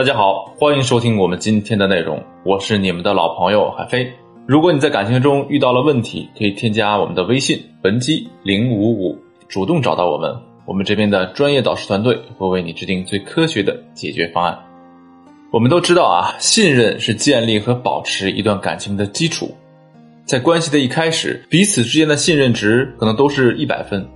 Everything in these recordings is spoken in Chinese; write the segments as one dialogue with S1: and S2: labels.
S1: 大家好，欢迎收听我们今天的内容，我是你们的老朋友海飞。如果你在感情中遇到了问题，可以添加我们的微信文姬零五五，主动找到我们，我们这边的专业导师团队会为你制定最科学的解决方案。我们都知道啊，信任是建立和保持一段感情的基础。在关系的一开始，彼此之间的信任值可能都是一百分。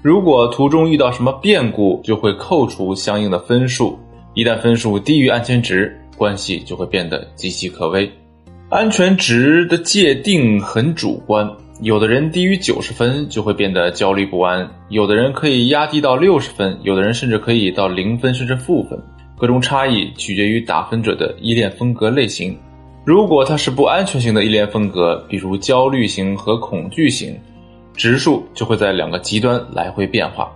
S1: 如果途中遇到什么变故，就会扣除相应的分数。一旦分数低于安全值，关系就会变得岌岌可危。安全值的界定很主观，有的人低于九十分就会变得焦虑不安，有的人可以压低到六十分，有的人甚至可以到零分甚至负分。各种差异取决于打分者的依恋风格类型。如果他是不安全型的依恋风格，比如焦虑型和恐惧型。值数就会在两个极端来回变化，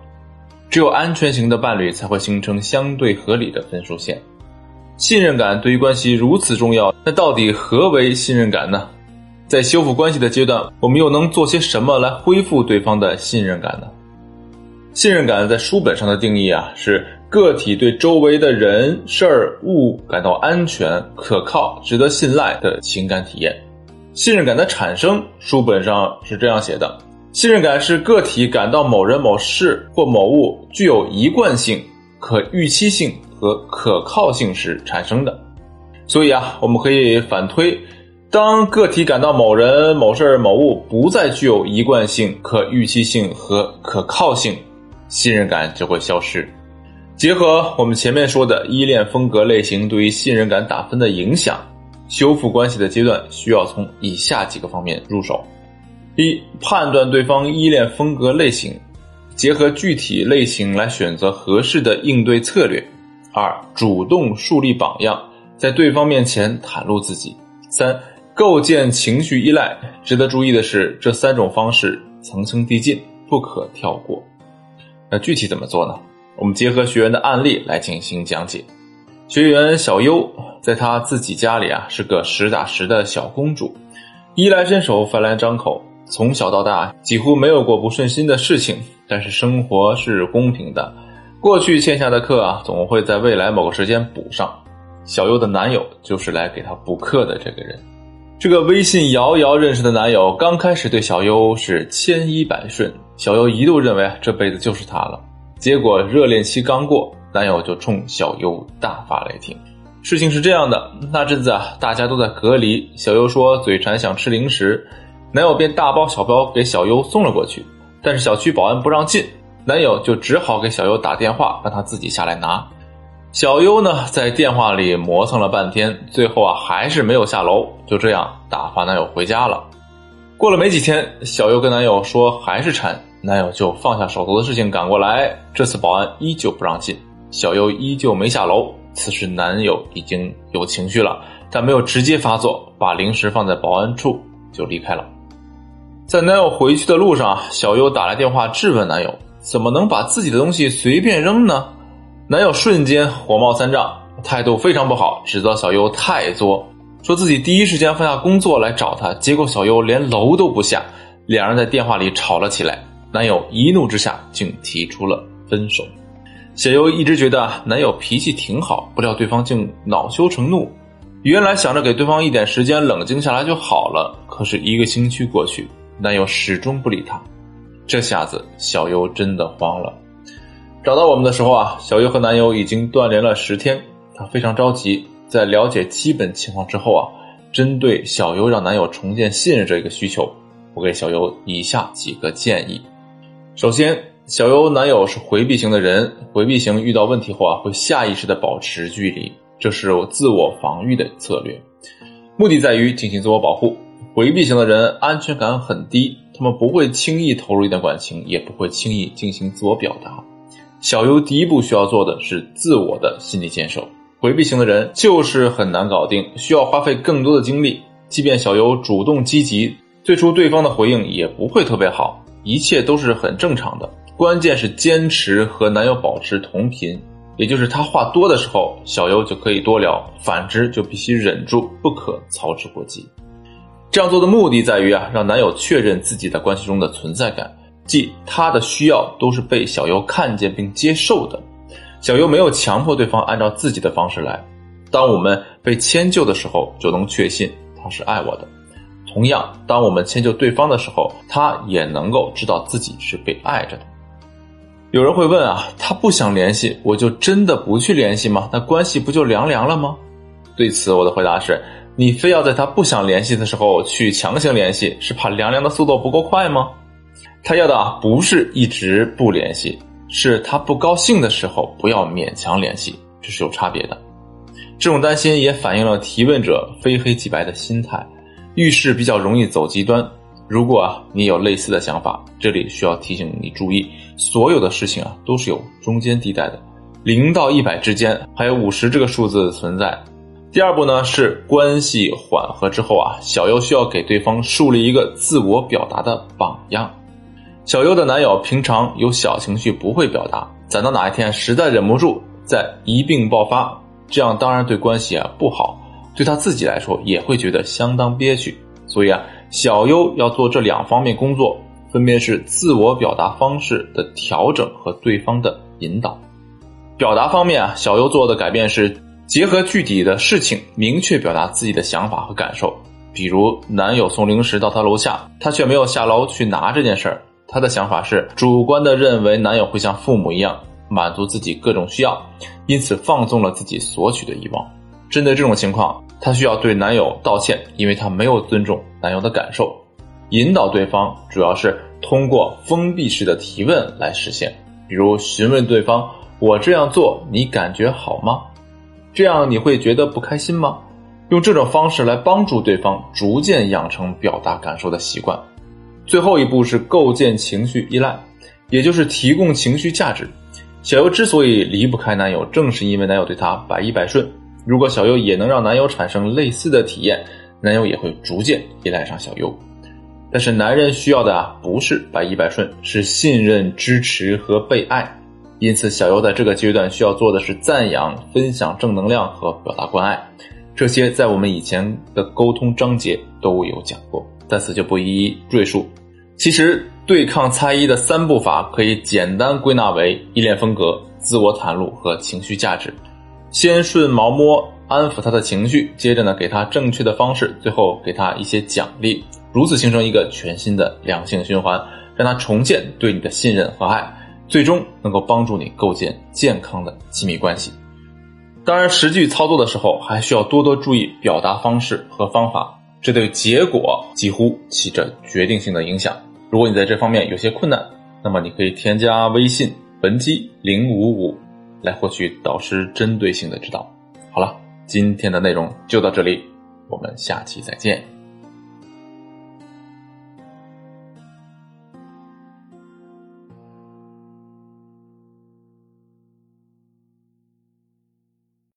S1: 只有安全型的伴侣才会形成相对合理的分数线。信任感对于关系如此重要，那到底何为信任感呢？在修复关系的阶段，我们又能做些什么来恢复对方的信任感呢？信任感在书本上的定义啊，是个体对周围的人、事儿、物感到安全、可靠、值得信赖的情感体验。信任感的产生，书本上是这样写的。信任感是个体感到某人、某事或某物具有一贯性、可预期性和可靠性时产生的。所以啊，我们可以反推：当个体感到某人、某事、某物不再具有一贯性、可预期性和可靠性，信任感就会消失。结合我们前面说的依恋风格类型对于信任感打分的影响，修复关系的阶段需要从以下几个方面入手。一、判断对方依恋风格类型，结合具体类型来选择合适的应对策略。二、主动树立榜样，在对方面前袒露自己。三、构建情绪依赖。值得注意的是，这三种方式层层递进，不可跳过。那具体怎么做呢？我们结合学员的案例来进行讲解。学员小优在他自己家里啊，是个实打实的小公主，衣来伸手，饭来张口。从小到大几乎没有过不顺心的事情，但是生活是公平的，过去欠下的课啊，总会在未来某个时间补上。小优的男友就是来给她补课的这个人。这个微信瑶瑶认识的男友，刚开始对小优是千依百顺，小优一度认为这辈子就是他了。结果热恋期刚过，男友就冲小优大发雷霆。事情是这样的，那阵子啊，大家都在隔离，小优说嘴馋想吃零食。男友便大包小包给小优送了过去，但是小区保安不让进，男友就只好给小优打电话，让他自己下来拿。小优呢，在电话里磨蹭了半天，最后啊，还是没有下楼，就这样打发男友回家了。过了没几天，小优跟男友说还是馋，男友就放下手头的事情赶过来。这次保安依旧不让进，小优依旧没下楼。此时男友已经有情绪了，但没有直接发作，把零食放在保安处就离开了。在男友回去的路上，小优打来电话质问男友：“怎么能把自己的东西随便扔呢？”男友瞬间火冒三丈，态度非常不好，指责小优太作，说自己第一时间放下工作来找他，结果小优连楼都不下，两人在电话里吵了起来。男友一怒之下竟提出了分手。小优一直觉得男友脾气挺好，不料对方竟恼羞成怒。原来想着给对方一点时间冷静下来就好了，可是一个星期过去。男友始终不理她，这下子小优真的慌了。找到我们的时候啊，小优和男友已经断联了十天，她非常着急。在了解基本情况之后啊，针对小优让男友重建信任这一个需求，我给小优以下几个建议。首先，小优男友是回避型的人，回避型遇到问题后啊，会下意识的保持距离，这是我自我防御的策略，目的在于进行自我保护。回避型的人安全感很低，他们不会轻易投入一段感情，也不会轻易进行自我表达。小优第一步需要做的是自我的心理建设。回避型的人就是很难搞定，需要花费更多的精力。即便小优主动积极，最初对方的回应也不会特别好，一切都是很正常的。关键是坚持和男友保持同频，也就是他话多的时候，小优就可以多聊；反之就必须忍住，不可操之过急。这样做的目的在于啊，让男友确认自己在关系中的存在感，即他的需要都是被小优看见并接受的。小优没有强迫对方按照自己的方式来，当我们被迁就的时候，就能确信他是爱我的。同样，当我们迁就对方的时候，他也能够知道自己是被爱着的。有人会问啊，他不想联系，我就真的不去联系吗？那关系不就凉凉了吗？对此，我的回答是：你非要在他不想联系的时候去强行联系，是怕凉凉的速度不够快吗？他要的，不是一直不联系，是他不高兴的时候不要勉强联系，这是有差别的。这种担心也反映了提问者非黑即白的心态，遇事比较容易走极端。如果啊你有类似的想法，这里需要提醒你注意，所有的事情啊都是有中间地带的，零到一百之间还有五十这个数字存在。第二步呢是关系缓和之后啊，小优需要给对方树立一个自我表达的榜样。小优的男友平常有小情绪不会表达，攒到哪一天实在忍不住再一并爆发，这样当然对关系啊不好，对他自己来说也会觉得相当憋屈。所以啊，小优要做这两方面工作，分别是自我表达方式的调整和对方的引导。表达方面啊，小优做的改变是结合具体的事情，明确表达自己的想法和感受。比如，男友送零食到她楼下，她却没有下楼去拿这件事儿，她的想法是主观的认为男友会像父母一样满足自己各种需要，因此放纵了自己索取的欲望。针对这种情况。她需要对男友道歉，因为她没有尊重男友的感受。引导对方主要是通过封闭式的提问来实现，比如询问对方：“我这样做你感觉好吗？这样你会觉得不开心吗？”用这种方式来帮助对方逐渐养成表达感受的习惯。最后一步是构建情绪依赖，也就是提供情绪价值。小优之所以离不开男友，正是因为男友对她百依百顺。如果小优也能让男友产生类似的体验，男友也会逐渐依赖上小优。但是男人需要的，不是百依百顺，是信任、支持和被爱。因此，小优在这个阶段需要做的是赞扬、分享正能量和表达关爱。这些在我们以前的沟通章节都有讲过，在此就不一一赘述。其实，对抗猜疑的三步法可以简单归纳为依恋风格、自我袒露和情绪价值。先顺毛摸，安抚他的情绪，接着呢，给他正确的方式，最后给他一些奖励，如此形成一个全新的良性循环，让他重建对你的信任和爱，最终能够帮助你构建健康的亲密关系。当然，实际操作的时候，还需要多多注意表达方式和方法，这对结果几乎起着决定性的影响。如果你在这方面有些困难，那么你可以添加微信文姬零五五。来获取导师针对性的指导。好了，今天的内容就到这里，我们下期再见。